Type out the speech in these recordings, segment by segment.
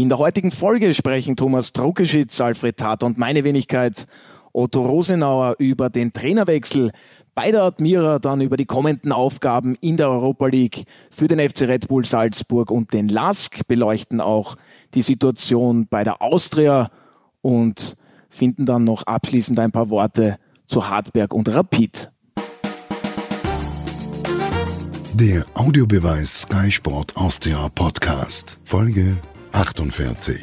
In der heutigen Folge sprechen Thomas Druckeschitz, Alfred Tat und meine Wenigkeit Otto Rosenauer über den Trainerwechsel bei der Admira, dann über die kommenden Aufgaben in der Europa League für den FC Red Bull Salzburg und den LASK, beleuchten auch die Situation bei der Austria und finden dann noch abschließend ein paar Worte zu Hartberg und Rapid. Der Audiobeweis Sky Sport Austria Podcast, Folge 48.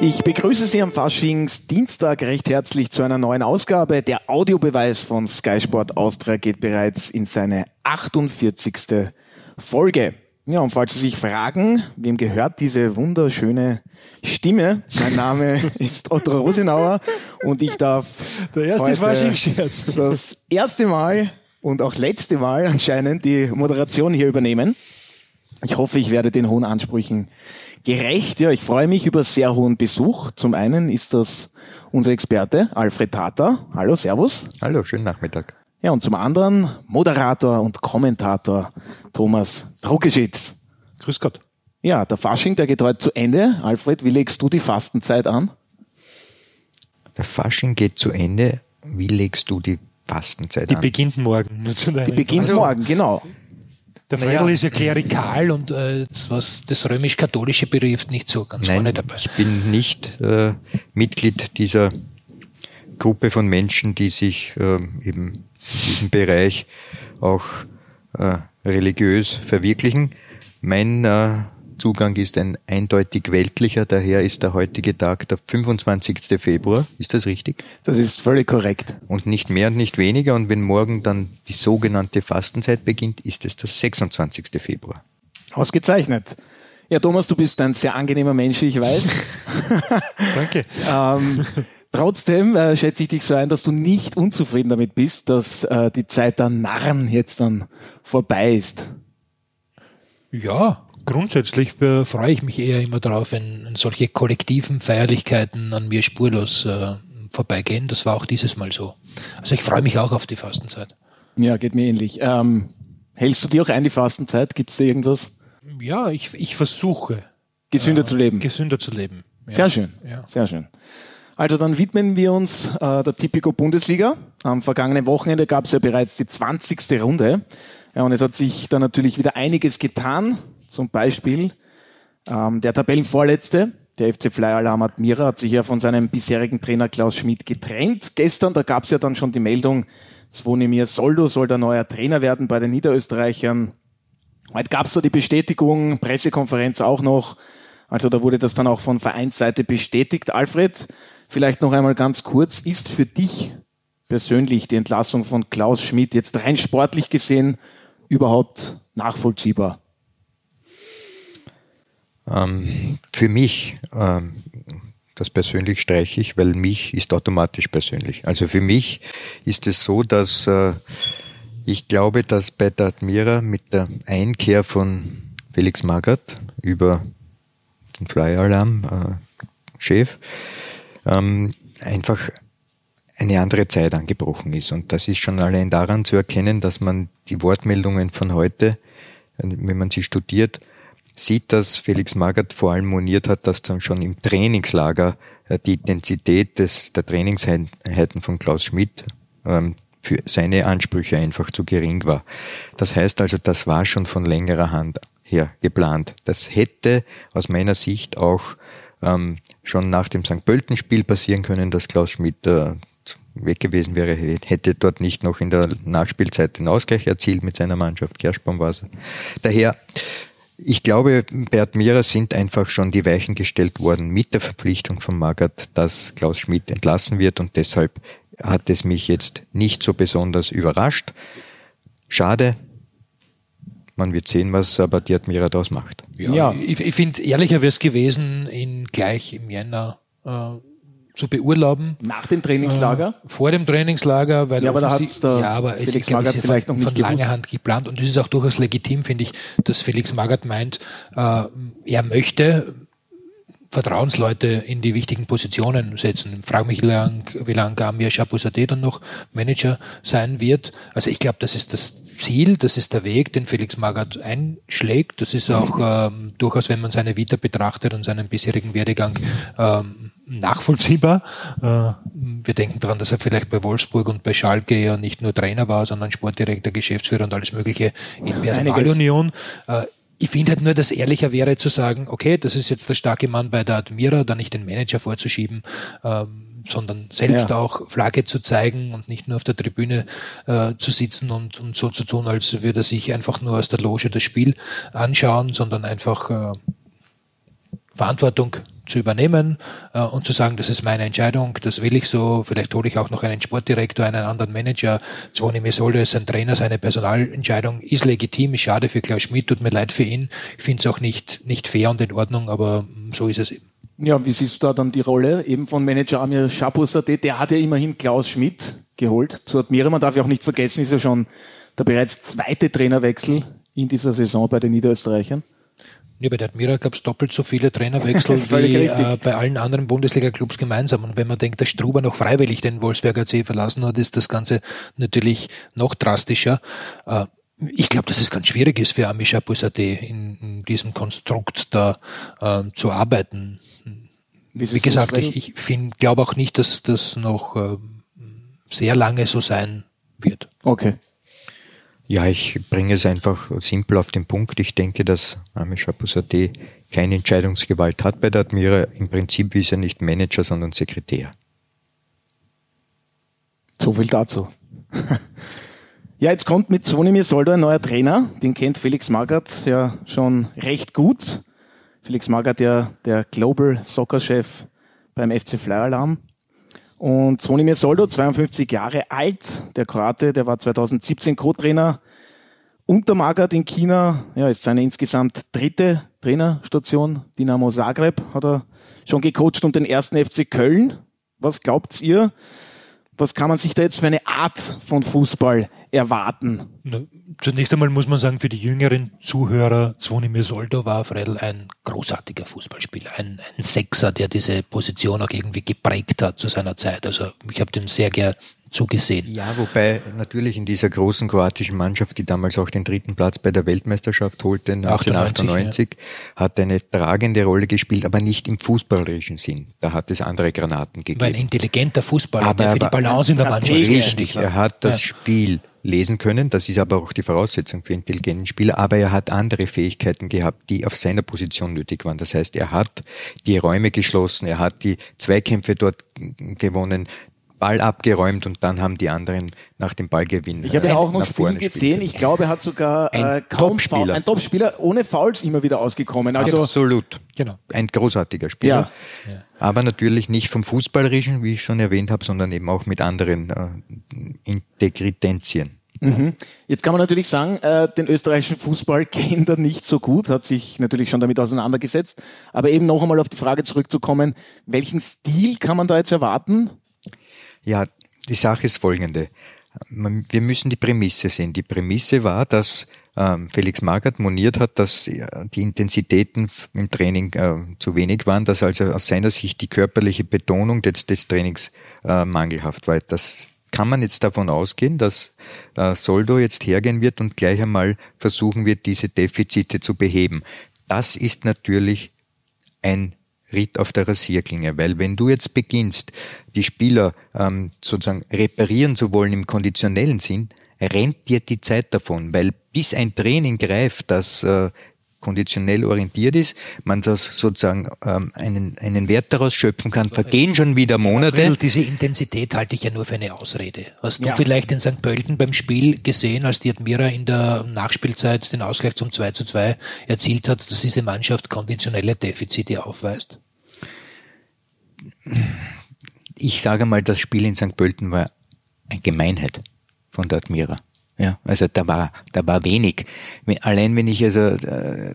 Ich begrüße Sie am Faschingsdienstag recht herzlich zu einer neuen Ausgabe. Der Audiobeweis von Sky Sport Austria geht bereits in seine 48. Folge. Ja, und falls Sie sich fragen, wem gehört diese wunderschöne Stimme? Mein Name ist Otto Rosenauer und ich darf Der erste das erste Mal und auch letzte Mal anscheinend die Moderation hier übernehmen. Ich hoffe, ich werde den hohen Ansprüchen gerecht. Ja, ich freue mich über sehr hohen Besuch. Zum einen ist das unser Experte Alfred Tata. Hallo, Servus. Hallo, schönen Nachmittag. Ja, und zum anderen Moderator und Kommentator Thomas Druckeschitz. Grüß Gott. Ja, der Fasching, der geht heute zu Ende. Alfred, wie legst du die Fastenzeit an? Der Fasching geht zu Ende. Wie legst du die Fastenzeit Die an? beginnt morgen. Die beginnt Also- morgen, genau. Der Naja. Fredel ist ja klerikal und äh, das, was das römisch-katholische betrifft, nicht so ganz vorne Nein, dabei. ich bin nicht äh, Mitglied dieser Gruppe von Menschen, die sich ähm, eben in diesem Bereich auch äh, religiös verwirklichen. Mein äh, Zugang ist ein eindeutig weltlicher, daher ist der heutige Tag der 25. Februar. Ist das richtig? Das ist völlig korrekt. Und nicht mehr und nicht weniger. Und wenn morgen dann die sogenannte Fastenzeit beginnt, ist es der 26. Februar. Ausgezeichnet. Ja, Thomas, du bist ein sehr angenehmer Mensch, ich weiß. Danke. ähm, trotzdem äh, schätze ich dich so ein, dass du nicht unzufrieden damit bist, dass äh, die Zeit der Narren jetzt dann vorbei ist. Ja, grundsätzlich äh, freue ich mich eher immer darauf, wenn solche kollektiven Feierlichkeiten an mir spurlos äh, vorbeigehen. Das war auch dieses Mal so. Also ich freue mich auch auf die Fastenzeit. Ja, geht mir ähnlich. Ähm, hältst du dir auch ein, die Fastenzeit? Gibt es da irgendwas? Ja, ich, ich versuche Gesünder zu leben. gesünder zu leben. Ja. Sehr schön. Ja. Sehr schön. Also dann widmen wir uns äh, der Tipico Bundesliga. Am vergangenen Wochenende gab es ja bereits die 20. Runde. Ja, und es hat sich da natürlich wieder einiges getan. Zum Beispiel ähm, der Tabellenvorletzte, der FC Fly Alarm Admira, hat sich ja von seinem bisherigen Trainer Klaus Schmidt getrennt. Gestern, da gab es ja dann schon die Meldung, Zvonimir Soldo soll der neue Trainer werden bei den Niederösterreichern. Heute gab es da die Bestätigung, Pressekonferenz auch noch. Also da wurde das dann auch von Vereinsseite bestätigt. Alfred, vielleicht noch einmal ganz kurz, ist für dich persönlich die Entlassung von Klaus Schmidt jetzt rein sportlich gesehen überhaupt nachvollziehbar? Ähm, für mich, ähm, das persönlich streiche ich, weil mich ist automatisch persönlich. Also für mich ist es so, dass äh, ich glaube, dass bei der Admira mit der Einkehr von Felix Magath über den Flyer-Alarm-Chef ähm, einfach eine andere Zeit angebrochen ist. Und das ist schon allein daran zu erkennen, dass man die Wortmeldungen von heute, wenn man sie studiert, sieht, dass Felix Magath vor allem moniert hat, dass dann schon im Trainingslager äh, die Intensität des, der Trainingseinheiten von Klaus Schmidt ähm, für seine Ansprüche einfach zu gering war. Das heißt also, das war schon von längerer Hand her geplant. Das hätte aus meiner Sicht auch ähm, schon nach dem St. Pölten-Spiel passieren können, dass Klaus Schmidt äh, weg gewesen wäre, hätte dort nicht noch in der Nachspielzeit den Ausgleich erzielt mit seiner Mannschaft. Gershbaum war es. Daher, ich glaube, bei Admira sind einfach schon die Weichen gestellt worden mit der Verpflichtung von Magath, dass Klaus Schmidt entlassen wird und deshalb hat es mich jetzt nicht so besonders überrascht. Schade. Man wird sehen, was aber die Admira daraus macht. Ja, Ja. ich, ich finde, ehrlicher wäre es gewesen, ihn gleich im Jänner äh, zu beurlauben. Nach dem Trainingslager? Äh, vor dem Trainingslager, weil Ja, aber da hat's der ja, aber Felix ist, Magath von, vielleicht noch nicht von langer. Hand geplant und es ist auch durchaus legitim, finde ich, dass Felix Magath meint, äh, er möchte Vertrauensleute in die wichtigen Positionen setzen. Ich frage mich, wie lange wie lang Amir Chapouzadeh dann noch Manager sein wird. Also ich glaube, das ist das Ziel, das ist der Weg, den Felix Magath einschlägt. Das ist auch ähm, durchaus, wenn man seine Vita betrachtet und seinen bisherigen Werdegang ähm, nachvollziehbar. Äh, wir denken daran, dass er vielleicht bei Wolfsburg und bei Schalke ja nicht nur Trainer war, sondern Sportdirektor, Geschäftsführer und alles Mögliche in Personalunion. Äh, ich finde halt nur, dass ehrlicher wäre zu sagen, okay, das ist jetzt der starke Mann bei der Admira, da nicht den Manager vorzuschieben, ähm, sondern selbst ja. auch Flagge zu zeigen und nicht nur auf der Tribüne äh, zu sitzen und, und so zu tun, als würde er sich einfach nur aus der Loge das Spiel anschauen, sondern einfach äh, Verantwortung zu übernehmen äh, und zu sagen, das ist meine Entscheidung, das will ich so, vielleicht hole ich auch noch einen Sportdirektor, einen anderen Manager, Zvoni Mesolde ist ein Trainer, seine Personalentscheidung ist legitim, ist schade für Klaus Schmidt, tut mir leid für ihn, ich finde es auch nicht, nicht fair und in Ordnung, aber so ist es eben. Ja, wie siehst du da dann die Rolle eben von Manager Amir Schaposade? Der hat ja immerhin Klaus Schmidt geholt zu Admira. Man darf ja auch nicht vergessen, ist ja schon der bereits zweite Trainerwechsel in dieser Saison bei den Niederösterreichern. Ja, bei der Admira gab es doppelt so viele Trainerwechsel wie äh, bei allen anderen Bundesliga-Clubs gemeinsam. Und wenn man denkt, dass Struber noch freiwillig den Wolfsberger C verlassen hat, ist das Ganze natürlich noch drastischer. Äh, ich glaube, dass es ganz schwierig ist für Amisha Busade in, in diesem Konstrukt da äh, zu arbeiten. Wie, wie gesagt, ich, ich glaube auch nicht, dass das noch äh, sehr lange so sein wird. Okay. Ja, ich bringe es einfach simpel auf den Punkt. Ich denke, dass Amish Abusade keine Entscheidungsgewalt hat bei der Admira. Im Prinzip ist er nicht Manager, sondern Sekretär. So viel dazu. ja, jetzt kommt mit Zvonimir Soldo ein neuer Trainer. Den kennt Felix Magath ja schon recht gut. Felix Magath ja der Global Soccer Chef beim FC Flyer Alarm. Und Zvonimir Soldo, 52 Jahre alt, der Kroate, der war 2017 Co-Trainer unter Magath in China. Ja, ist seine insgesamt dritte Trainerstation. Dynamo Zagreb hat er schon gecoacht und den ersten FC Köln. Was glaubt ihr? Was kann man sich da jetzt für eine Art von Fußball erwarten? Zunächst einmal muss man sagen, für die jüngeren Zuhörer, Zvonimir Soldo war Fredel ein großartiger Fußballspieler, ein, ein Sechser, der diese Position auch irgendwie geprägt hat zu seiner Zeit. Also ich habe dem sehr gern zugesehen. Ja, wobei natürlich in dieser großen kroatischen Mannschaft, die damals auch den dritten Platz bei der Weltmeisterschaft holte, 1998, ja. hat eine tragende Rolle gespielt, aber nicht im fußballerischen Sinn. Da hat es andere Granaten gegeben. War ein intelligenter Fußballer, aber der für die Balance in der Mannschaft richtig. Er hat das ja. Spiel lesen können. Das ist aber auch die Voraussetzung für intelligenten Spieler. Aber er hat andere Fähigkeiten gehabt, die auf seiner Position nötig waren. Das heißt, er hat die Räume geschlossen, er hat die Zweikämpfe dort gewonnen, Ball abgeräumt und dann haben die anderen nach dem Ballgewinn. Ich habe ja auch noch Spiele gesehen. Ich glaube, er hat sogar ein äh, kaum Topspieler. ein Topspieler ohne Fouls immer wieder ausgekommen. Also Absolut. Genau. Ein großartiger Spieler. Ja. Aber natürlich nicht vom Fußballerischen, wie ich schon erwähnt habe, sondern eben auch mit anderen äh, Integritenzien. Mhm. Jetzt kann man natürlich sagen, äh, den österreichischen Fußball kennt er nicht so gut, hat sich natürlich schon damit auseinandergesetzt. Aber eben noch einmal auf die Frage zurückzukommen, welchen Stil kann man da jetzt erwarten? Ja, die Sache ist folgende. Wir müssen die Prämisse sehen. Die Prämisse war, dass ähm, Felix Magath moniert hat, dass die Intensitäten im Training äh, zu wenig waren, dass also aus seiner Sicht die körperliche Betonung des, des Trainings äh, mangelhaft war. Das kann man jetzt davon ausgehen, dass äh, Soldo jetzt hergehen wird und gleich einmal versuchen wird, diese Defizite zu beheben. Das ist natürlich ein Ritt auf der Rasierklinge, weil wenn du jetzt beginnst, die Spieler ähm, sozusagen reparieren zu wollen im konditionellen Sinn, rennt dir die Zeit davon, weil bis ein Training greift, das äh, konditionell orientiert ist, man das sozusagen ähm, einen, einen Wert daraus schöpfen kann, vergehen schon wieder Monate. Diese Intensität halte ich ja nur für eine Ausrede. Hast du ja. vielleicht in St. Pölten beim Spiel gesehen, als die Admira in der Nachspielzeit den Ausgleich zum 2 zu 2 erzielt hat, dass diese Mannschaft konditionelle Defizite aufweist? Ich sage mal, das Spiel in St. Pölten war eine Gemeinheit von der Admira. Ja, also da war, da war wenig. Allein wenn ich also äh,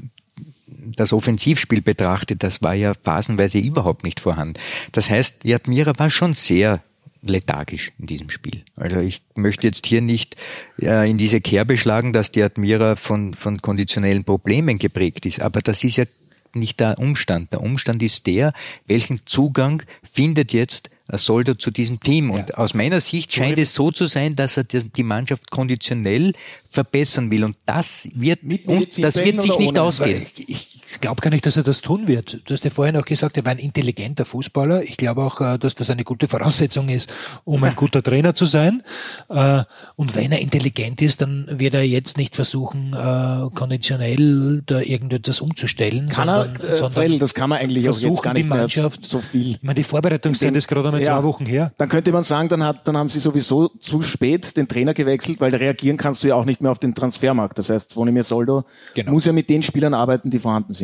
das Offensivspiel betrachte, das war ja phasenweise überhaupt nicht vorhanden. Das heißt, die Admira war schon sehr lethargisch in diesem Spiel. Also ich möchte jetzt hier nicht äh, in diese Kerbe schlagen, dass die Admira von, von konditionellen Problemen geprägt ist, aber das ist ja nicht der Umstand. Der Umstand ist der, welchen Zugang findet jetzt Soldo zu diesem Team. Und ja. aus meiner Sicht scheint es so zu sein, dass er die Mannschaft konditionell verbessern will. Und das wird, und das wird sich nicht ausgehen. Ich, ich glaube gar nicht, dass er das tun wird. Du hast ja vorhin auch gesagt, er war ein intelligenter Fußballer. Ich glaube auch, äh, dass das eine gute Voraussetzung ist, um ein guter Trainer zu sein. Äh, und wenn er intelligent ist, dann wird er jetzt nicht versuchen, äh, konditionell da irgendetwas umzustellen. Kann sondern, er, äh, sondern das kann man eigentlich auch jetzt gar nicht die Mannschaft, so viel. Ich meine, die Vorbereitungszeit ist gerade einmal ja, zwei Wochen her. Dann könnte man sagen, dann, hat, dann haben sie sowieso zu spät den Trainer gewechselt, weil reagieren kannst du ja auch nicht mehr auf den Transfermarkt. Das heißt, Vonimir Soldo genau. muss ja mit den Spielern arbeiten, die vorhanden sind.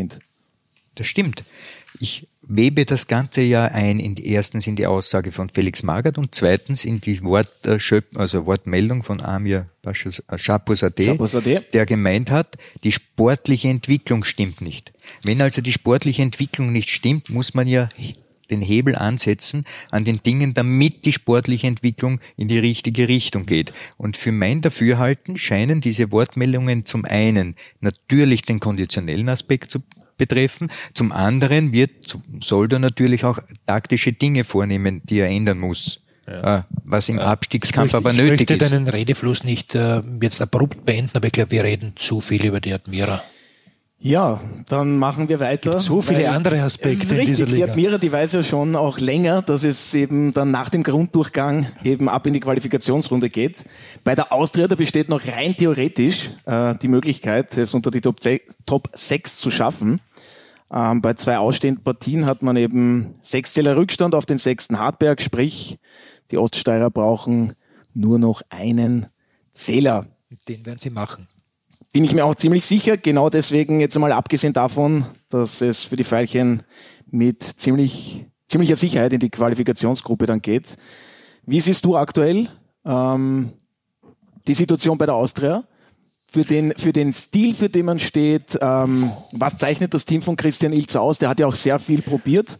Das stimmt. Ich webe das Ganze ja ein, in die, erstens in die Aussage von Felix Magath und zweitens in die Wortschöp also Wortmeldung von Amir Shapuzadeh, der gemeint hat, die sportliche Entwicklung stimmt nicht. Wenn also die sportliche Entwicklung nicht stimmt, muss man ja den Hebel ansetzen an den Dingen, damit die sportliche Entwicklung in die richtige Richtung geht. Und für mein Dafürhalten scheinen diese Wortmeldungen zum einen natürlich den konditionellen Aspekt zu betreffen. Zum anderen wird, soll er natürlich auch taktische Dinge vornehmen, die er ändern muss. Ja. Äh, was im Abstiegskampf möchte, aber nötig ist. Ich möchte deinen Redefluss nicht äh, jetzt abrupt beenden, aber ich glaube, wir reden zu viel über die Admira. Ja, dann machen wir weiter. Gibt so viele andere Aspekte in dieser Liga. Die Admira, die weiß ja schon auch länger, dass es eben dann nach dem Grunddurchgang eben ab in die Qualifikationsrunde geht. Bei der Austria, da besteht noch rein theoretisch äh, die Möglichkeit, es unter die Top, Top 6 zu schaffen. Ähm, bei zwei ausstehenden Partien hat man eben sechs Zähler Rückstand auf den sechsten Hartberg, sprich, die Oststeirer brauchen nur noch einen Zähler. Den werden sie machen. Bin ich mir auch ziemlich sicher, genau deswegen jetzt einmal abgesehen davon, dass es für die Veilchen mit ziemlich, ziemlicher Sicherheit in die Qualifikationsgruppe dann geht. Wie siehst du aktuell ähm, die Situation bei der Austria? für den, für den Stil, für den man steht. Ähm, was zeichnet das Team von Christian Ilz aus? Der hat ja auch sehr viel probiert.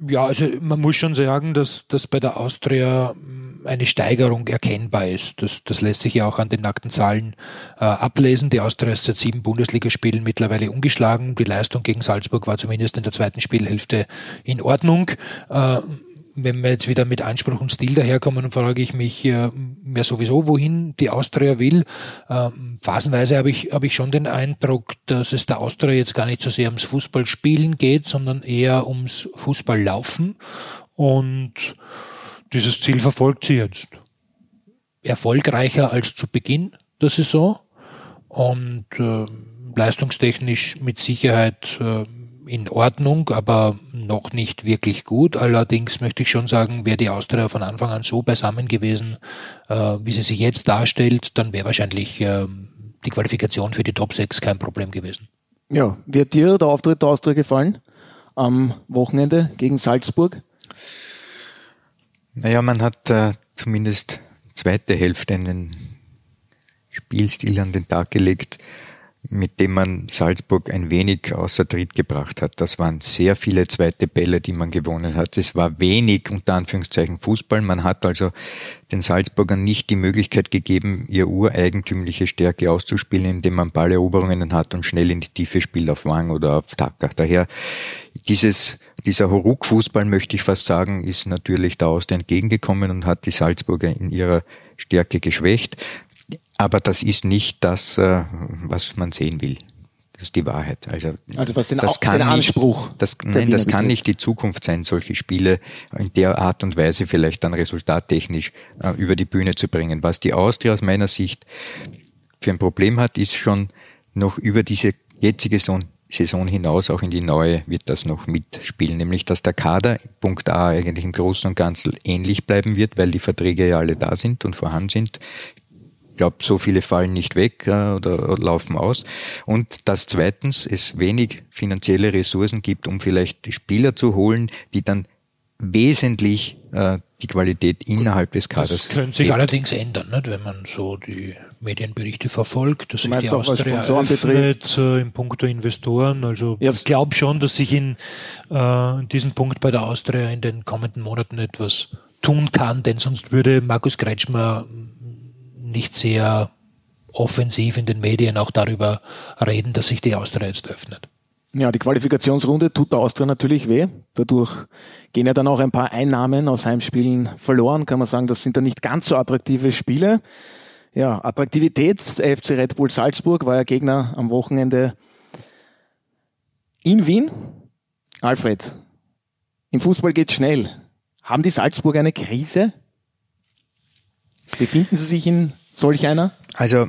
Ja, also man muss schon sagen, dass, dass bei der Austria hm, eine Steigerung erkennbar ist. Das, das lässt sich ja auch an den nackten Zahlen äh, ablesen. Die Austria ist seit sieben Bundesligaspielen mittlerweile ungeschlagen. Die Leistung gegen Salzburg war zumindest in der zweiten Spielhälfte in Ordnung. Äh, wenn wir jetzt wieder mit Anspruch und Stil daherkommen, frage ich mich äh, ja sowieso, wohin die Austria will. Ähm, phasenweise habe ich, habe ich schon den Eindruck, dass es der Austria jetzt gar nicht so sehr ums Fußballspielen geht, sondern eher ums Fußballlaufen. Und dieses Ziel verfolgt sie jetzt. Erfolgreicher als zu Beginn der Saison und äh, leistungstechnisch mit Sicherheit äh, in Ordnung, aber noch nicht wirklich gut. Allerdings möchte ich schon sagen, wäre die Austria von Anfang an so beisammen gewesen, äh, wie sie sich jetzt darstellt, dann wäre wahrscheinlich äh, die Qualifikation für die Top 6 kein Problem gewesen. Ja, wird dir der Auftritt der Austria gefallen am Wochenende gegen Salzburg? Naja, man hat äh, zumindest zweite Hälfte einen Spielstil an den Tag gelegt, mit dem man Salzburg ein wenig außer Tritt gebracht hat. Das waren sehr viele zweite Bälle, die man gewonnen hat. Es war wenig unter Anführungszeichen Fußball. Man hat also den Salzburgern nicht die Möglichkeit gegeben, ihr ureigentümliche Stärke auszuspielen, indem man Balleroberungen hat und schnell in die Tiefe spielt auf Wang oder auf Tacker. Daher dieses, dieser Horuk-Fußball, möchte ich fast sagen, ist natürlich da aus entgegengekommen und hat die Salzburger in ihrer Stärke geschwächt. Aber das ist nicht das, äh, was man sehen will. Das ist die Wahrheit. Also, also was den, das kann den Anspruch. Nicht, das, nein, das kann nicht die Zukunft sein, solche Spiele in der Art und Weise vielleicht dann resultattechnisch äh, über die Bühne zu bringen. Was die Austria aus meiner Sicht für ein Problem hat, ist schon noch über diese jetzige Saison, Saison hinaus, auch in die neue, wird das noch mitspielen. Nämlich, dass der Kader, Punkt A, eigentlich im Großen und Ganzen ähnlich bleiben wird, weil die Verträge ja alle da sind und vorhanden sind glaube, so viele fallen nicht weg äh, oder laufen aus. Und dass zweitens es wenig finanzielle Ressourcen gibt, um vielleicht Spieler zu holen, die dann wesentlich äh, die Qualität innerhalb des Kaders. Das könnte sich allerdings ändern, nicht? wenn man so die Medienberichte verfolgt, dass sich die Austria öffnet äh, im Punkt der Investoren. Also ja. ich glaube schon, dass sich in, äh, in diesem Punkt bei der Austria in den kommenden Monaten etwas tun kann, denn sonst würde Markus Kretschmer nicht sehr offensiv in den Medien auch darüber reden, dass sich die Austria jetzt öffnet. Ja, die Qualifikationsrunde tut der Austria natürlich weh. Dadurch gehen ja dann auch ein paar Einnahmen aus Heimspielen verloren. Kann man sagen, das sind dann nicht ganz so attraktive Spiele. Ja, Attraktivität, der FC Red Bull Salzburg war ja Gegner am Wochenende in Wien. Alfred, im Fußball geht schnell. Haben die Salzburg eine Krise? Befinden sie sich in solch einer? Also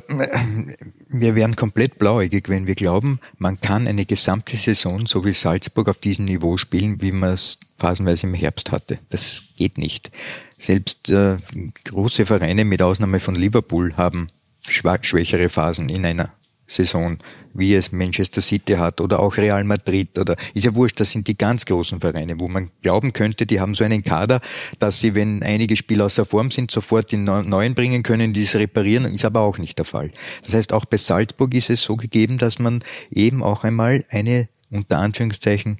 wir wären komplett blauäugig, wenn wir glauben, man kann eine gesamte Saison so wie Salzburg auf diesem Niveau spielen, wie man es phasenweise im Herbst hatte. Das geht nicht. Selbst äh, große Vereine mit Ausnahme von Liverpool haben schwächere Phasen in einer Saison, wie es Manchester City hat oder auch Real Madrid oder ist ja wurscht, das sind die ganz großen Vereine, wo man glauben könnte, die haben so einen Kader, dass sie, wenn einige Spieler außer Form sind, sofort die neuen bringen können, die es reparieren, ist aber auch nicht der Fall. Das heißt, auch bei Salzburg ist es so gegeben, dass man eben auch einmal eine, unter Anführungszeichen,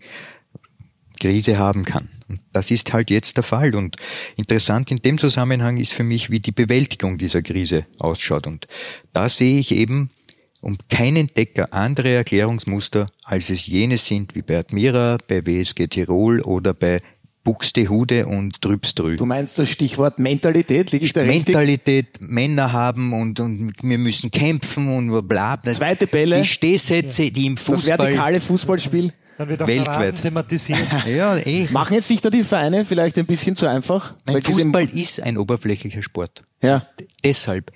Krise haben kann. Und das ist halt jetzt der Fall. Und interessant in dem Zusammenhang ist für mich, wie die Bewältigung dieser Krise ausschaut. Und da sehe ich eben um keinen Decker andere Erklärungsmuster, als es jene sind wie bei Admira, bei WSG Tirol oder bei Buxtehude und Trübstrü. Du meinst das Stichwort Mentalität? Liege ich da Mentalität, richtig? Männer haben und, und wir müssen kämpfen und bla bla. Zweite Bälle. Die Stehsätze, die im Fußball... Das vertikale Fußballspiel. Dann wird auch weltweit thematisiert. ja, eh. Machen jetzt sich da die Vereine vielleicht ein bisschen zu einfach? Nein, Fußball ist ein oberflächlicher Sport. Ja. D deshalb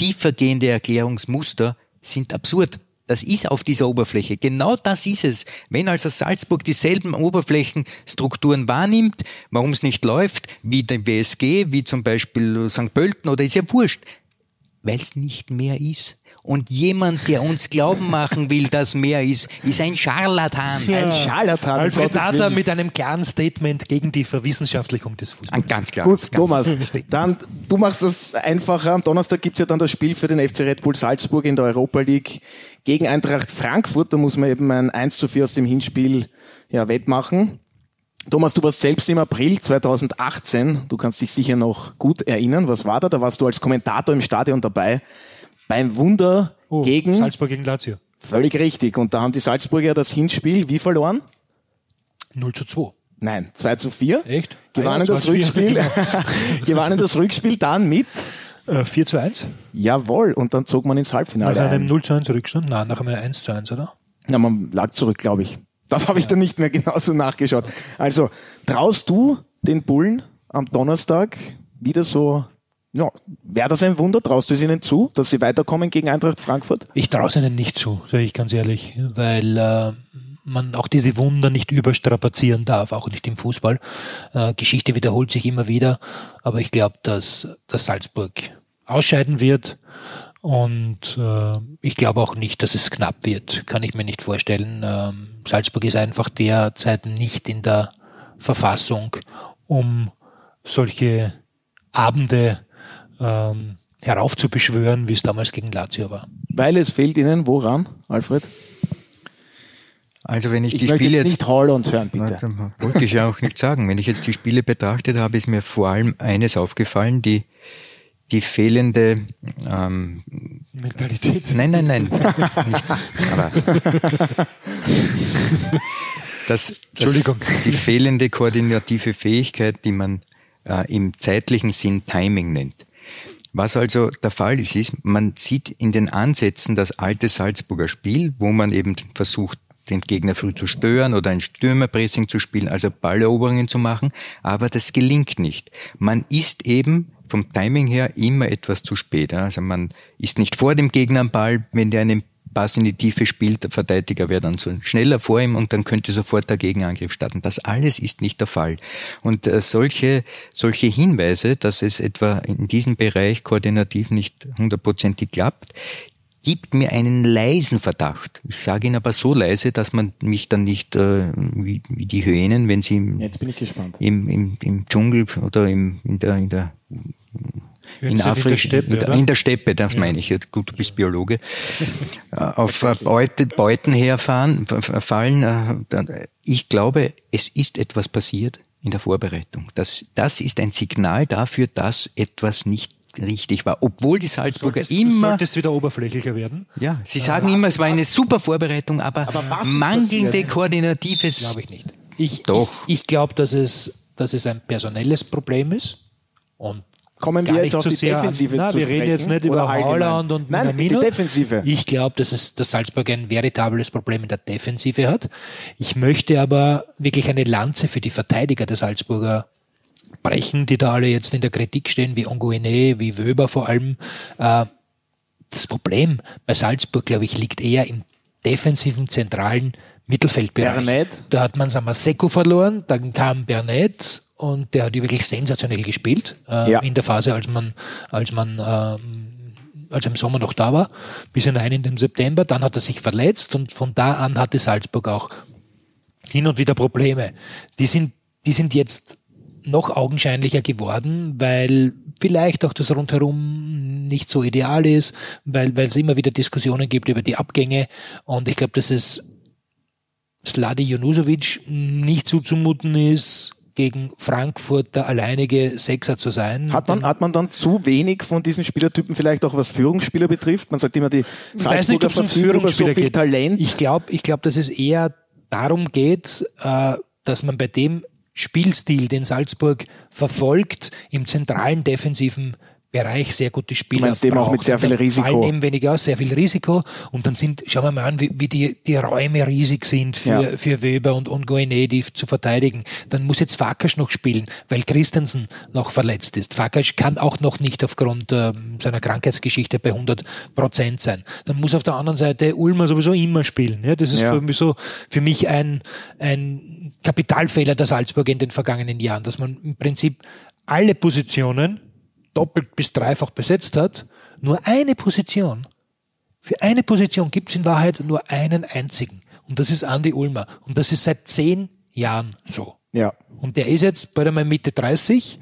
tiefergehende Erklärungsmuster sind absurd. Das ist auf dieser Oberfläche. Genau das ist es. Wenn also Salzburg dieselben Oberflächenstrukturen wahrnimmt, warum es nicht läuft, wie der WSG, wie zum Beispiel St. Pölten oder ist ja wurscht, weil es nicht mehr ist. Und jemand, der uns glauben machen will, dass mehr ist, ist ein Scharlatan. Ja. Ein Scharlatan. Alfred Dada mit einem klaren Statement gegen die Verwissenschaftlichung des Fußballs. Ein ganz klar. Gut, Thomas, dann, du machst das einfacher. Am Donnerstag gibt's ja dann das Spiel für den FC Red Bull Salzburg in der Europa League gegen Eintracht Frankfurt. Da muss man eben ein 1 zu 4 aus dem Hinspiel ja, wettmachen. Thomas, du warst selbst im April 2018, du kannst dich sicher noch gut erinnern, was war da? Da warst du als Kommentator im Stadion dabei beim Wunder oh, gegen Salzburg gegen Lazio. Völlig richtig. Und da haben die Salzburger das Hinspiel wie verloren? 0 zu 2. Nein, 2 zu 4. Echt? Gewannen, Ah ja, das 2 zu 4, Rückspiel, genau. gewannen das Rückspiel dann mit Äh, 4 zu 1? Jawohl, und dann zog man ins Nach Halbfinale einem ein. 0 zu 1 Rückstand? Nein, nach einem 1 zu 1, oder? Ja, man lag zurück, glaube ich. Das habe ich dann nicht mehr genauso nachgeschaut. Also, traust du den Bullen am Donnerstag wieder so, ja, wäre das ein Wunder? Traust du es ihnen zu, dass sie weiterkommen gegen Eintracht Frankfurt? Ich traue es ihnen nicht zu, sage ich ganz ehrlich, weil äh, man auch diese Wunder nicht überstrapazieren darf, auch nicht im Fußball. Äh, Geschichte wiederholt sich immer wieder, aber ich glaube, dass, dass Salzburg ausscheiden wird und äh, ich glaube auch nicht, dass es knapp wird, kann ich mir nicht vorstellen. Ähm, Salzburg ist einfach derzeit nicht in der Verfassung, um solche Abende ähm, heraufzubeschwören, wie es damals gegen Lazio war. Weil es fehlt ihnen woran, Alfred? Also wenn ich, Ich die Spiele jetzt jetzt nicht Holland hören, bitte. Na, wollte ich ja auch nicht sagen. Wenn ich jetzt die Spiele betrachtet habe, ist mir vor allem eines aufgefallen, die, die fehlende ähm, Mentalität. Nein, nein, nein. nicht, aber das, das, Entschuldigung. Die fehlende koordinative Fähigkeit, die man äh, im zeitlichen Sinn Timing nennt. Was also der Fall ist, ist, man sieht in den Ansätzen das alte Salzburger Spiel, wo man eben versucht, den Gegner früh zu stören oder ein Stürmerpressing zu spielen, also Balleroberungen zu machen, aber das gelingt nicht. Man ist eben vom Timing her immer etwas zu spät. Also man ist nicht vor dem Gegner am Ball, wenn der einen Pass in die Tiefe spielt, der Verteidiger wäre dann so schneller vor ihm und dann könnte sofort der Gegenangriff starten. Das alles ist nicht der Fall. Und äh, solche, solche Hinweise, dass es etwa in diesem Bereich koordinativ nicht hundertprozentig klappt, gibt mir einen leisen Verdacht. Ich sage ihn aber so leise, dass man mich dann nicht äh, wie, wie die Hyänen, wenn sie im, Jetzt bin ich gespannt. im, im, im Dschungel oder im, in der, in der in Afrika, in der Steppe, oder? in der Steppe, das meine ich. Gut, du bist Biologe. Äh, auf äh, Beute, Beuten herfahren, fallen. äh, Ich glaube, es ist etwas passiert in der Vorbereitung. Das, das ist ein Signal dafür, dass etwas nicht richtig war, obwohl die Salzburger Solltest, immer solltest wieder oberflächlicher werden. ja, sie sagen immer, es war eine super Vorbereitung, aber, Aber was mangelnde passiert? koordinatives. Glaube ich nicht. Ich, Doch. Ich, ich glaube, dass es, dass es ein personelles Problem ist. Und Kommen wir jetzt auf die sehr Defensive na, zu wir reden jetzt nicht über? Haaland und Nein, die. Defensive. Ich glaube, dass es dass Salzburg ein veritables Problem in der Defensive hat. Ich möchte aber wirklich eine Lanze für die Verteidiger der Salzburger brechen, die da alle jetzt in der Kritik stehen, wie Onguene, wie Wöber vor allem. Äh, das Problem bei Salzburg, glaube ich, liegt eher im defensiven, zentralen Mittelfeldbereich. Bernet. Da hat man Samaseko verloren, dann kam Bernet und der hat ja wirklich sensationell gespielt äh, Ja. in der Phase, als man, als man ähm, als er im Sommer noch da war, bis hinein in den September. Dann hat er sich verletzt und von da an hatte Salzburg auch hin und wieder Probleme. Die sind, die sind jetzt noch augenscheinlicher geworden, weil vielleicht auch das rundherum nicht so ideal ist, weil, weil es immer wieder Diskussionen gibt über die Abgänge. Und ich glaube, dass es Sladi Junusovic nicht zuzumuten ist, gegen Frankfurt der alleinige Sechser zu sein. Hat man, hat man dann zu wenig von diesen Spielertypen vielleicht auch was Führungsspieler betrifft? Man sagt immer, die Ich weiß nicht, Salzburger ob es um über so Führungsspieler viel geht. Talent. Ich glaube, ich glaub, dass es eher darum geht, äh, dass man bei dem Spielstil, den Salzburg verfolgt, im zentralen defensiven Bereich sehr gute Spieler. Du meinst eben auch braucht. mit sehr Und viel Risiko. Eben weniger aus, sehr viel Risiko. Und dann sind, schauen wir mal an, wie, wie die, die Räume riesig sind für, Ja. für Weber und Ongoene, die zu verteidigen. Dann muss jetzt Farkas noch spielen, weil Christensen noch verletzt ist. Farkas kann auch noch nicht aufgrund ähm, seiner Krankheitsgeschichte bei 100 Prozent sein. Dann muss auf der anderen Seite Ulmer sowieso immer spielen. Ja, das ist Ja. für mich so, für mich ein, ein Kapitalfehler der Salzburg in den vergangenen Jahren, dass man im Prinzip alle Positionen doppelt bis dreifach besetzt hat, nur eine Position. Für eine Position gibt es in Wahrheit nur einen einzigen. Und das ist Andy Ulmer. Und das ist seit zehn Jahren so. Ja. Und der ist jetzt bald einmal Mitte 30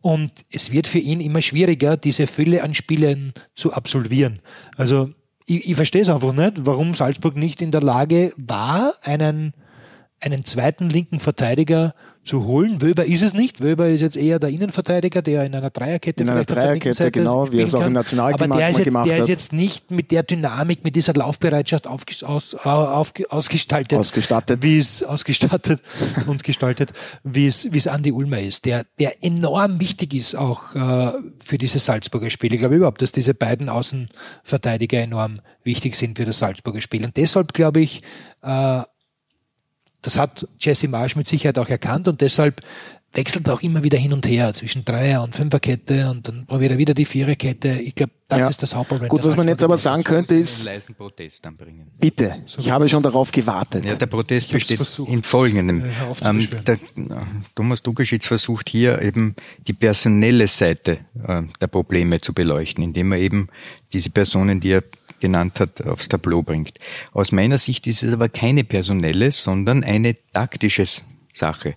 und es wird für ihn immer schwieriger, diese Fülle an Spielen zu absolvieren. Also ich, ich verstehe es einfach nicht, warum Salzburg nicht in der Lage war, einen, einen zweiten linken Verteidiger zu holen. Wöber ist es nicht. Wöber ist jetzt eher der Innenverteidiger, der in einer Dreierkette In einer vielleicht auf der linken Dreierkette, genau, wie er es auch im. Nationalteam Aber der ist jetzt, gemacht der ist hat. jetzt nicht mit der Dynamik, mit dieser Laufbereitschaft aufges- aus, auf, ausgestaltet, Ausgestattet. wie es ausgestattet und gestaltet, wie es, wie es Andi Ulmer ist, der, der enorm wichtig ist auch äh, für dieses Salzburger Spiel. Ich glaube überhaupt, dass diese beiden Außenverteidiger enorm wichtig sind für das Salzburger Spiel. Und deshalb glaube ich, äh, das hat Jesse Marsch mit Sicherheit auch erkannt und deshalb wechselt er auch immer wieder hin und her zwischen Dreier- und Fünferkette und dann probiert er wieder die Viererkette. Ich glaube, das Ja. ist das Hauptproblem. Gut, was man jetzt aber sagen könnte, ist, leisen Protest anbringen. bitte, ich habe schon darauf gewartet. Ja, der Protest besteht versucht. im Folgenden. Äh, Ähm, der, Thomas Dugaschitz versucht hier eben die personelle Seite äh, der Probleme zu beleuchten, indem er eben diese Personen, die er genannt hat, aufs Tableau bringt. Aus meiner Sicht ist es aber keine personelle, sondern eine taktische Sache,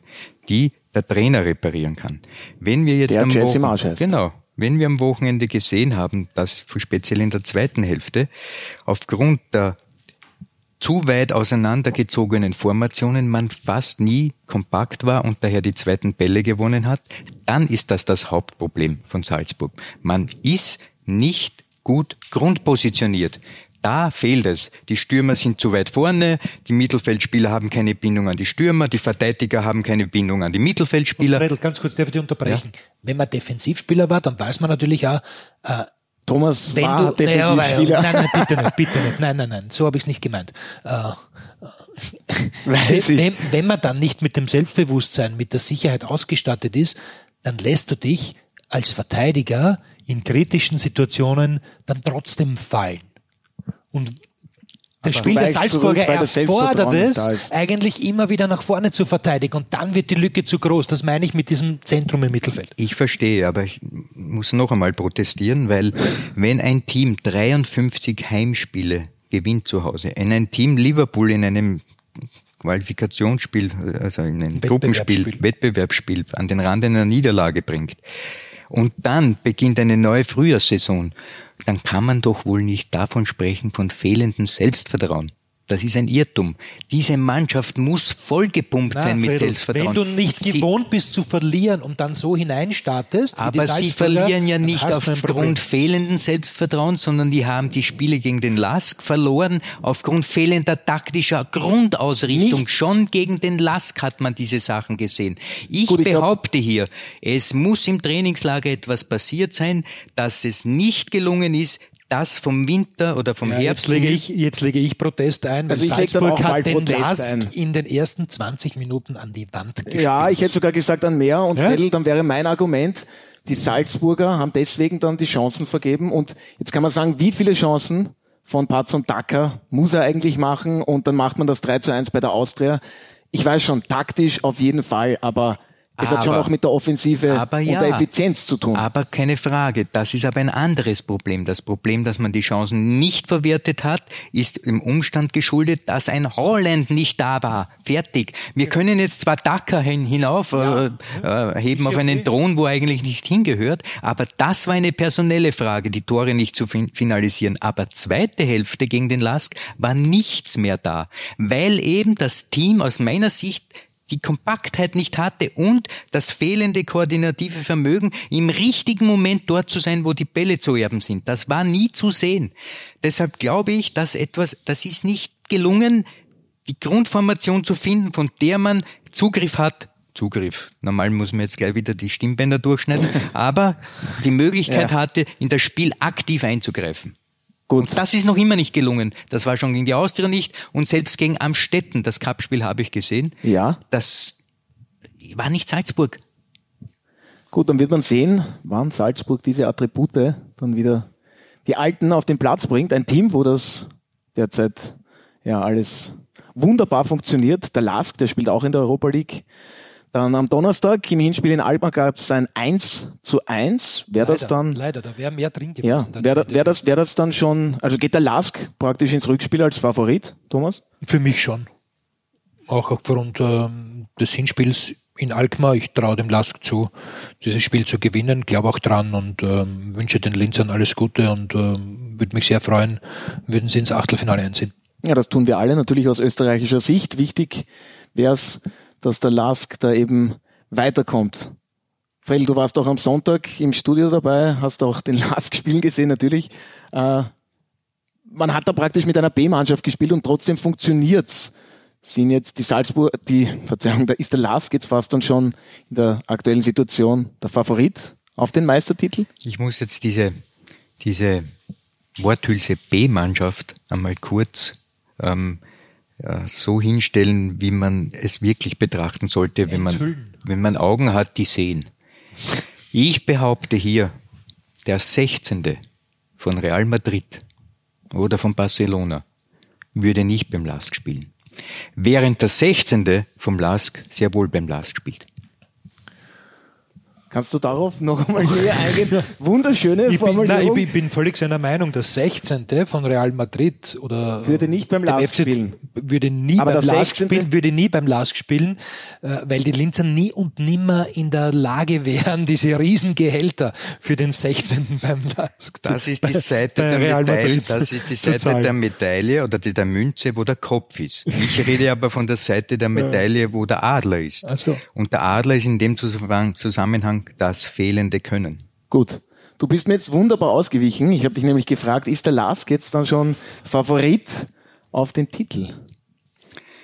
die der Trainer reparieren kann. Wenn wir jetzt Der am Jesse Wochen- Marsch heißt. Genau. Wenn wir am Wochenende gesehen haben, dass speziell in der zweiten Hälfte aufgrund der zu weit auseinandergezogenen Formationen man fast nie kompakt war und daher die zweiten Bälle gewonnen hat, dann ist das das Hauptproblem von Salzburg. Man ist nicht gut grundpositioniert. Da fehlt es. Die Stürmer sind zu weit vorne, die Mittelfeldspieler haben keine Bindung an die Stürmer, die Verteidiger haben keine Bindung an die Mittelfeldspieler. Fredel, ganz kurz, darf ich dich unterbrechen? Wenn man Defensivspieler war, dann weiß man natürlich auch, äh, Thomas wenn war du, naja, Defensivspieler. nein, nein, bitte nicht, bitte nicht, nein, nein, nein, so habe ich es nicht gemeint. Äh, Weiß ich. wenn, wenn man dann nicht mit dem Selbstbewusstsein, mit der Sicherheit ausgestattet ist, dann lässt du dich als Verteidiger in kritischen Situationen dann trotzdem fallen. Und das Spiel der Salzburger erfordert es, eigentlich immer wieder nach vorne zu verteidigen. Und dann wird die Lücke zu groß. Das meine ich mit diesem Zentrum im Mittelfeld. Ich verstehe, aber ich muss noch einmal protestieren, weil wenn ein Team 53 Heimspiele gewinnt zu Hause, in ein Team Liverpool in einem Qualifikationsspiel, also in einem Gruppenspiel. Wettbewerbsspiel an den Rand einer Niederlage bringt und dann beginnt eine neue Frühjahrssaison, dann kann man doch wohl nicht davon sprechen von fehlendem Selbstvertrauen. Das ist ein Irrtum. Diese Mannschaft muss vollgepumpt sein mit Fredel, Selbstvertrauen. Wenn du nicht Sie- gewohnt bist zu verlieren und dann so hineinstartest, aber sie verlieren ja nicht aufgrund fehlenden Selbstvertrauens, sondern die haben die Spiele gegen den Lask verloren aufgrund fehlender taktischer Grundausrichtung. Nicht- Schon gegen den Lask hat man diese Sachen gesehen. Ich Gut, ich behaupte hier, es muss im Trainingslager etwas passiert sein, dass es nicht gelungen ist, das vom Winter oder vom Ja, Herbst jetzt, lege ich, jetzt lege ich Protest ein, weil Also ich Salzburg hat den Protest Lask ein. in den ersten 20 Minuten an die Wand gespielt. Ja, ich hätte sogar gesagt an mehr und Ja? Fredel, dann wäre mein Argument, die Salzburger haben deswegen dann die Chancen vergeben und jetzt kann man sagen, wie viele Chancen von Patz und Dacker muss er eigentlich machen und dann macht man das 3 zu 1 bei der Austria. Ich weiß schon, taktisch auf jeden Fall, aber es hat schon Aber- auch mit der Offensive aber und ja, der Effizienz zu tun. Aber keine Frage, das ist aber ein anderes Problem. Das Problem, dass man die Chancen nicht verwertet hat, ist im Umstand geschuldet, dass ein Holland nicht da war. Fertig. Wir können jetzt zwar Dacker hin, hinauf äh, äh, heben auf einen Thron, wo er eigentlich nicht hingehört, aber das war eine personelle Frage, die Tore nicht zu fin finalisieren. Aber zweite Hälfte gegen den Lask war nichts mehr da, weil eben das Team aus meiner Sicht die Kompaktheit nicht hatte und das fehlende koordinative Vermögen, im richtigen Moment dort zu sein, wo die Bälle zu erben sind. Das war nie zu sehen. Deshalb glaube ich, dass etwas, das ist nicht gelungen, die Grundformation zu finden, von der man Zugriff hat. Zugriff. Normal muss man jetzt gleich wieder die Stimmbänder durchschneiden, aber die Möglichkeit Ja. hatte, in das Spiel aktiv einzugreifen. Gut. Und das ist noch immer nicht gelungen. Das war schon gegen die Austria nicht und selbst gegen Amstetten, das Cup-Spiel habe ich gesehen. Ja. Das war nicht Salzburg. Gut, dann wird man sehen, wann Salzburg diese Attribute dann wieder die Alten auf den Platz bringt. Ein Team, wo das derzeit ja alles wunderbar funktioniert. Der Lask, der spielt auch in der Europa League. Dann am Donnerstag im Hinspiel in Alba gab es ein 1 zu 1. Wäre das Leider, dann, Leider, da wäre mehr drin gewesen. ja, wäre wär das, wär das dann schon, also geht der Lask praktisch ins Rückspiel als Favorit, Thomas? Für mich schon. Auch aufgrund ähm, des Hinspiels in Alkmaar. Ich traue dem Lask zu, dieses Spiel zu gewinnen, glaube auch dran und ähm, wünsche den Linzern alles Gute und ähm, würde mich sehr freuen, würden sie ins Achtelfinale einziehen. Ja, das tun wir alle natürlich aus österreichischer Sicht. Wichtig wäre es, dass der Lask da eben weiterkommt. Fredel, du warst auch am Sonntag im Studio dabei, hast auch den Lask spielen gesehen natürlich. Äh, man hat da praktisch mit einer B-Mannschaft gespielt und trotzdem funktioniert's. Sind jetzt die Salzburg, die, Verzeihung, da ist der Lask jetzt fast dann schon in der aktuellen Situation der Favorit auf den Meistertitel? Ich muss jetzt diese, diese Worthülse B-Mannschaft einmal kurz ähm, so hinstellen, wie man es wirklich betrachten sollte, wenn man, wenn man Augen hat, die sehen. Ich behaupte hier, der 16. von Real Madrid oder von Barcelona würde nicht beim Lask spielen. Während der 16. vom Lask sehr wohl beim Lask spielt. Kannst du darauf noch einmal näher eingehen? Wunderschöne Ich bin, Formulierung. nein, ich bin, bin völlig seiner Meinung. Der 16. von Real Madrid oder Würde nicht beim Lask FC spielen. Würde nie Aber beim Lask 16. spielen, würde nie beim Lask spielen, äh, weil die Linzer nie und nimmer in der Lage wären, diese Riesengehälter für den 16. beim Lask zu Das ist die Seite der Real Medaille, Madrid das ist die zu Seite der Medaille oder die, der Münze, wo der Kopf ist. Ich rede aber von der Seite der Medaille, wo der Adler ist. Ach so. Und der Adler ist in dem Zusammenhang- Das fehlende Können. Gut. Du bist mir jetzt wunderbar ausgewichen. Ich habe dich nämlich gefragt, ist der Lask jetzt dann schon Favorit auf den Titel?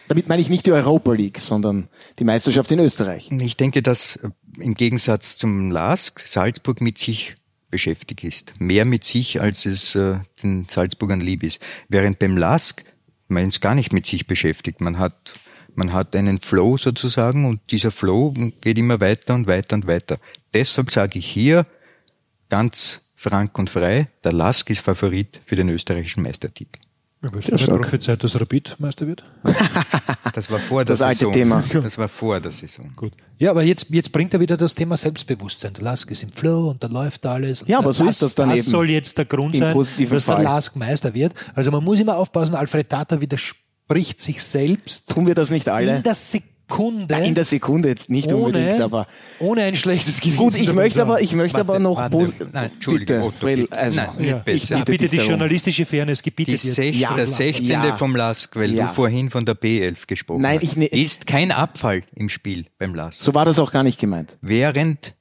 Damit meine ich nicht die Europa League, sondern die Meisterschaft in Österreich. Ich denke, dass äh, im Gegensatz zum LASK Salzburg mit sich beschäftigt ist. Mehr mit sich, als es äh, den Salzburgern lieb ist. Während beim LASK man ist gar nicht mit sich beschäftigt. Man hat, man hat einen Flow sozusagen und dieser Flow geht immer weiter und weiter und weiter. Deshalb sage ich hier ganz frank und frei, der LASK ist Favorit für den österreichischen Meistertitel. Ja, Willst du nicht prophezeit, dass Rapid Meister wird? Das war vor der Das alte Saison. Thema. Das war vor der Saison. Gut. Ja, aber jetzt, jetzt bringt er wieder das Thema Selbstbewusstsein. Der Lask ist im Flow und da läuft alles. Ja, aber so ist das dann das eben. soll jetzt der Grund sein, dass der Fall. Lask Meister wird. Also man muss immer aufpassen, Alfred Tata widerspricht sich selbst Tun wir das nicht alle? in der Sekunde. In der Sekunde jetzt nicht ohne, unbedingt, aber ohne ein schlechtes Gewissen. gut, ich möchte aber, ich möchte aber Warte, noch warte. Nein, bitte, Otto, bitte. also, Nein, nicht ich besser. Ja, bitte bitte die journalistische Fairness Die gebietet jetzt. Sech, Ja, der 16. ja. vom Lask, weil Ja. du vorhin von der B11 gesprochen Nein, hast, ich ne- ist kein Abfall im Spiel beim Lask. So war das auch gar nicht gemeint. Während,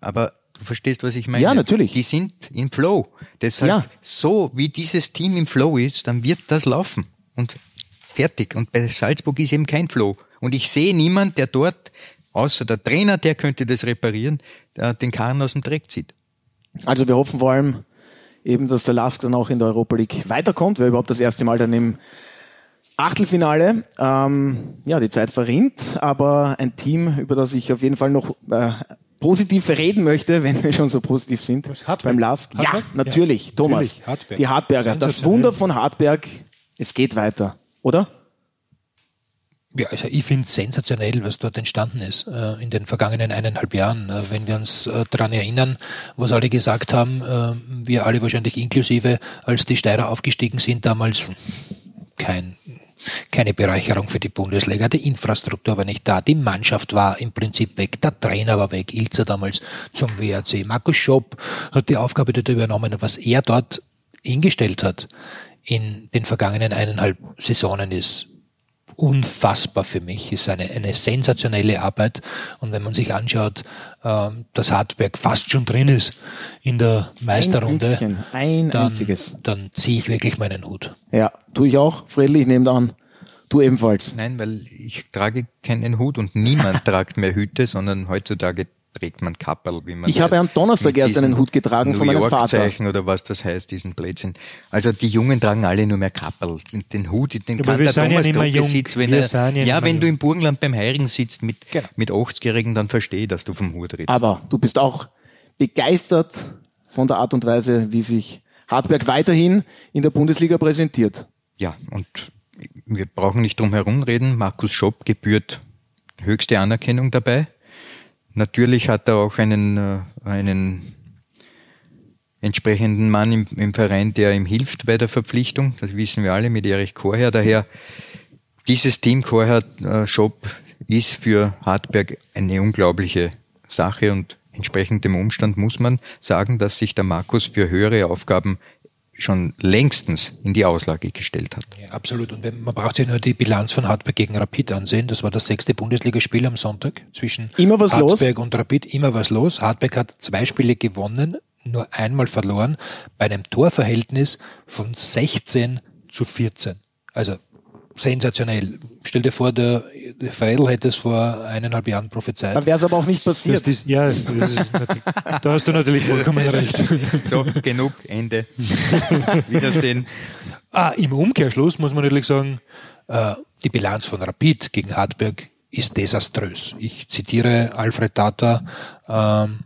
aber du verstehst, was ich meine. Ja, natürlich. Die sind im Flow. Deshalb, Ja. so wie dieses Team im Flow ist, dann wird das laufen. Und fertig. Und bei Salzburg ist eben kein Flow. Und ich sehe niemand, der dort, außer der Trainer, der könnte das reparieren, der den Karren aus dem Dreck zieht. Also wir hoffen vor allem eben, dass der Lask dann auch in der Europa League weiterkommt, weil überhaupt das erste Mal dann im Achtelfinale. Ähm, ja, die Zeit verrinnt, aber ein Team, über das ich auf jeden Fall noch äh, positiv reden möchte, wenn wir schon so positiv sind beim Lask. Ja, natürlich, Ja, Thomas. natürlich, Hartberg. Die Hartberger. Das. Wunder von Hartberg, es geht weiter, oder? Ja, also ich finde es sensationell, was dort entstanden ist äh, in den vergangenen eineinhalb Jahren. Äh, wenn wir uns äh, daran erinnern, was alle gesagt haben, äh, wir alle wahrscheinlich inklusive, als die Steirer aufgestiegen sind, damals kein, keine Bereicherung für die Bundesliga. Die Infrastruktur war nicht da, die Mannschaft war im Prinzip weg, der Trainer war weg, Ilzer damals zum WRC. Markus Schopp hat die Aufgabe dort übernommen. Was er dort hingestellt hat in den vergangenen eineinhalb Saisonen ist unfassbar für mich, ist eine, eine sensationelle Arbeit. Und wenn man sich anschaut, ähm, dass Hartberg fast schon drin ist in der Meisterrunde, Pünktchen, ein dann, einziges. dann ziehe ich wirklich meinen Hut. Ja, tue ich auch. Friedrich, ich nehme da an. Du ebenfalls. Nein, weil ich trage keinen Hut und niemand tragt mehr Hüte, sondern heutzutage trägt man Kapperl, wie man Ich habe am Donnerstag erst einen Hut getragen von meinem Vater. Zeichen oder was das heißt, diesen Blödsinn. Also die Jungen tragen alle nur mehr Kapperl. Den, den Hut, den Aber kann wir der sind ja Thomas nicht mehr Docke jung. sitzt, wenn er, ja ja, wenn jung. du im Burgenland beim Heirigen sitzt mit, Genau. mit 80-Jährigen, dann verstehe ich, dass du vom Hut redest. Aber du bist auch begeistert von der Art und Weise, wie sich Hartberg weiterhin in der Bundesliga präsentiert. Ja, und wir brauchen nicht drum herum reden. Markus Schopp gebührt höchste Anerkennung dabei. Natürlich hat er auch einen, äh, einen entsprechenden Mann im, im Verein, der ihm hilft bei der Verpflichtung. Das wissen wir alle mit Erich Korher. Daher, dieses Team Korher äh, ist für Hartberg eine unglaubliche Sache und entsprechend dem Umstand muss man sagen, dass sich der Markus für höhere Aufgaben schon längstens in die Auslage gestellt hat. Ja, absolut. Und wenn, man braucht sich nur die Bilanz von Hartberg gegen Rapid ansehen. Das war das sechste Bundesligaspiel am Sonntag zwischen Immer was Hartberg und Rapid. Immer was los. Hartberg hat zwei Spiele gewonnen, nur einmal verloren, bei einem Torverhältnis von 16 zu 14. Also sensationell. Stell dir vor, der, der Freidel hätte es vor eineinhalb Jahren prophezeit. Dann wäre es aber auch nicht Das passiert. ja, das ist, natürlich- da hast du natürlich vollkommen recht. So, genug, Ende. Wiedersehen. Ah, Im Umkehrschluss muss man natürlich sagen, äh, die Bilanz von Rapid gegen Hartberg ist desaströs. Ich zitiere Alfred Tata, ähm,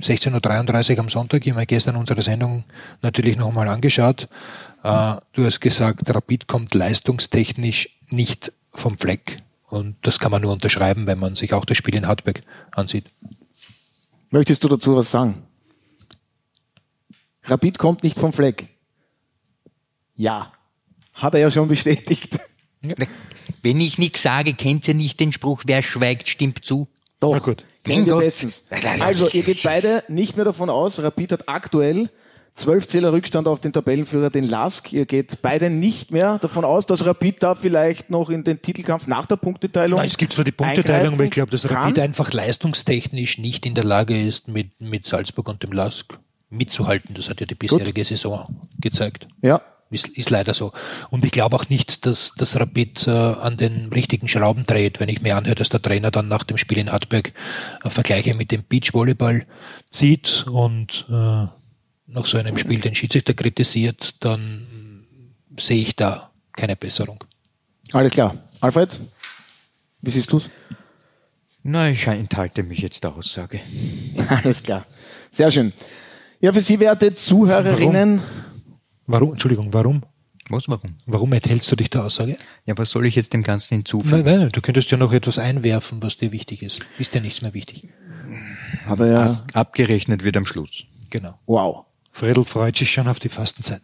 16.33 Uhr am Sonntag, ich habe mir gestern unsere Sendung natürlich noch einmal angeschaut. Äh, du hast gesagt, Rapid kommt leistungstechnisch nicht vom Fleck. Und das kann man nur unterschreiben, wenn man sich auch das Spiel in Hartberg ansieht. Möchtest du dazu was sagen? Rapid kommt nicht vom Fleck. Ja. Hat er ja schon bestätigt. Wenn ich nichts sage, kennt ihr nicht den Spruch, wer schweigt, stimmt zu. Doch. Na gut. Wir Gott. bestens. Also, ihr geht beide nicht mehr davon aus, Rapid hat aktuell zwölf Zähler Rückstand auf den Tabellenführer, den Lask. Ihr geht beide nicht mehr davon aus, dass Rapid da vielleicht noch in den Titelkampf nach der Punkteteilung. Nein, es gibt zwar die Punkteteilung, aber ich glaube, dass Rapid kann. einfach leistungstechnisch nicht in der Lage ist, mit, mit Salzburg und dem Lask mitzuhalten. Das hat ja die bisherige Saison gezeigt. Ja. Ist, ist leider so. Und ich glaube auch nicht, dass das Rapid äh, an den richtigen Schrauben dreht, wenn ich mir anhöre, dass der Trainer dann nach dem Spiel in Hartberg äh, Vergleiche mit dem Beachvolleyball zieht und äh, nach so einem Spiel den Schiedsrichter kritisiert, dann sehe ich da keine Besserung. Alles klar. Alfred, wie siehst du's? Na, ich enthalte mich jetzt der Aussage. Alles klar. Sehr schön. Ja, für Sie, werte Zuhörerinnen, Warum? Entschuldigung, warum? Was, warum? Warum enthältst du dich der Aussage? Ja, was soll ich jetzt dem Ganzen hinzufügen? Nein, nein, du könntest ja noch etwas einwerfen, was dir wichtig ist. Ist dir nichts mehr wichtig. hat er ja, Abgerechnet wird am Schluss. Genau. wow. Fredel freut sich schon auf die Fastenzeit.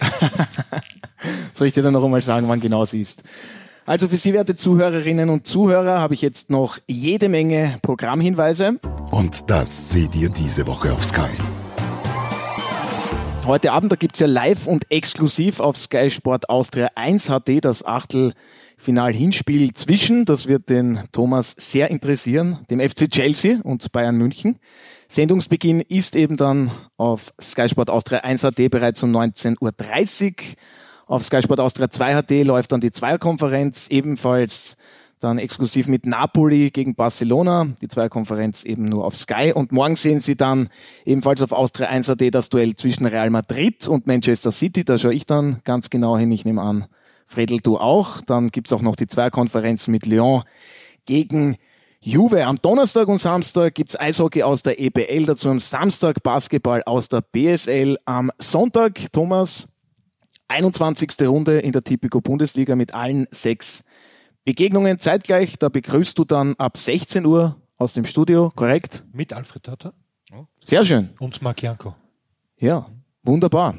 Soll ich dir dann noch einmal sagen, wann genau sie ist? Also für Sie, werte Zuhörerinnen und Zuhörer, habe ich jetzt noch jede Menge Programmhinweise. Und das seht ihr diese Woche auf Sky. Heute Abend, da gibt's ja live und exklusiv auf Sky Sport Austria 1 HD das Achtelfinal-Hinspiel zwischen, das wird den Thomas sehr interessieren, dem FC Chelsea und Bayern München. Sendungsbeginn ist eben dann auf Sky Sport Austria 1 HD bereits um 19.30 Uhr. Auf Sky Sport Austria 2 HD läuft dann die Zweierkonferenz, ebenfalls dann exklusiv mit Napoli gegen Barcelona, die Zweierkonferenz eben nur auf Sky. Und morgen sehen Sie dann ebenfalls auf Austria 1 AD das Duell zwischen Real Madrid und Manchester City. Da schaue ich dann ganz genau hin. Ich nehme an, Fredel, du auch. Dann gibt's auch noch die Zweierkonferenz mit Lyon gegen Juve. Am Donnerstag und Samstag gibt's Eishockey aus der EBL, dazu am Samstag Basketball aus der BSL. Am Sonntag, Thomas, 21. Runde in der Tipico Bundesliga mit allen sechs Begegnungen zeitgleich. Da begrüßt du dann ab 16 Uhr aus dem Studio, korrekt? Mit Alfred Tata. Sehr schön. Und Marc Janko. Ja, wunderbar.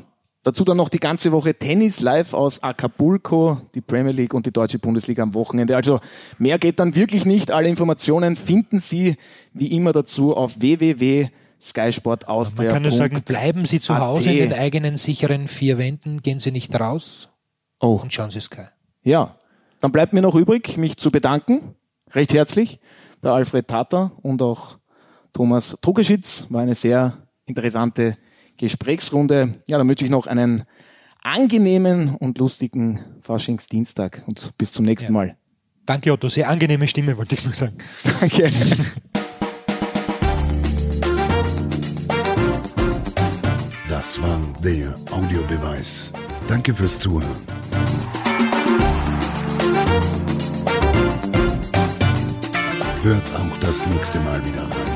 Dazu dann noch die ganze Woche Tennis live aus Acapulco, die Premier League und die Deutsche Bundesliga am Wochenende. Also mehr geht dann wirklich nicht. Alle Informationen finden Sie wie immer dazu auf www Sky Sport Austria. Man kann nur sagen, bleiben Sie zu Hause in den eigenen sicheren vier Wänden, gehen Sie nicht raus oh. und schauen Sie Sky. Ja, dann bleibt mir noch übrig, mich zu bedanken, recht herzlich, bei Alfred Tata und auch Thomas Trugeschitz. War eine sehr interessante Gesprächsrunde. Ja, dann wünsche ich noch einen angenehmen und lustigen Faschingsdienstag und bis zum nächsten ja. Mal. Danke, Otto. Sehr angenehme Stimme, wollte ich nur sagen. Danke. Das war der Audiobeweis. Danke fürs Zuhören. Hört auch das nächste Mal wieder rein.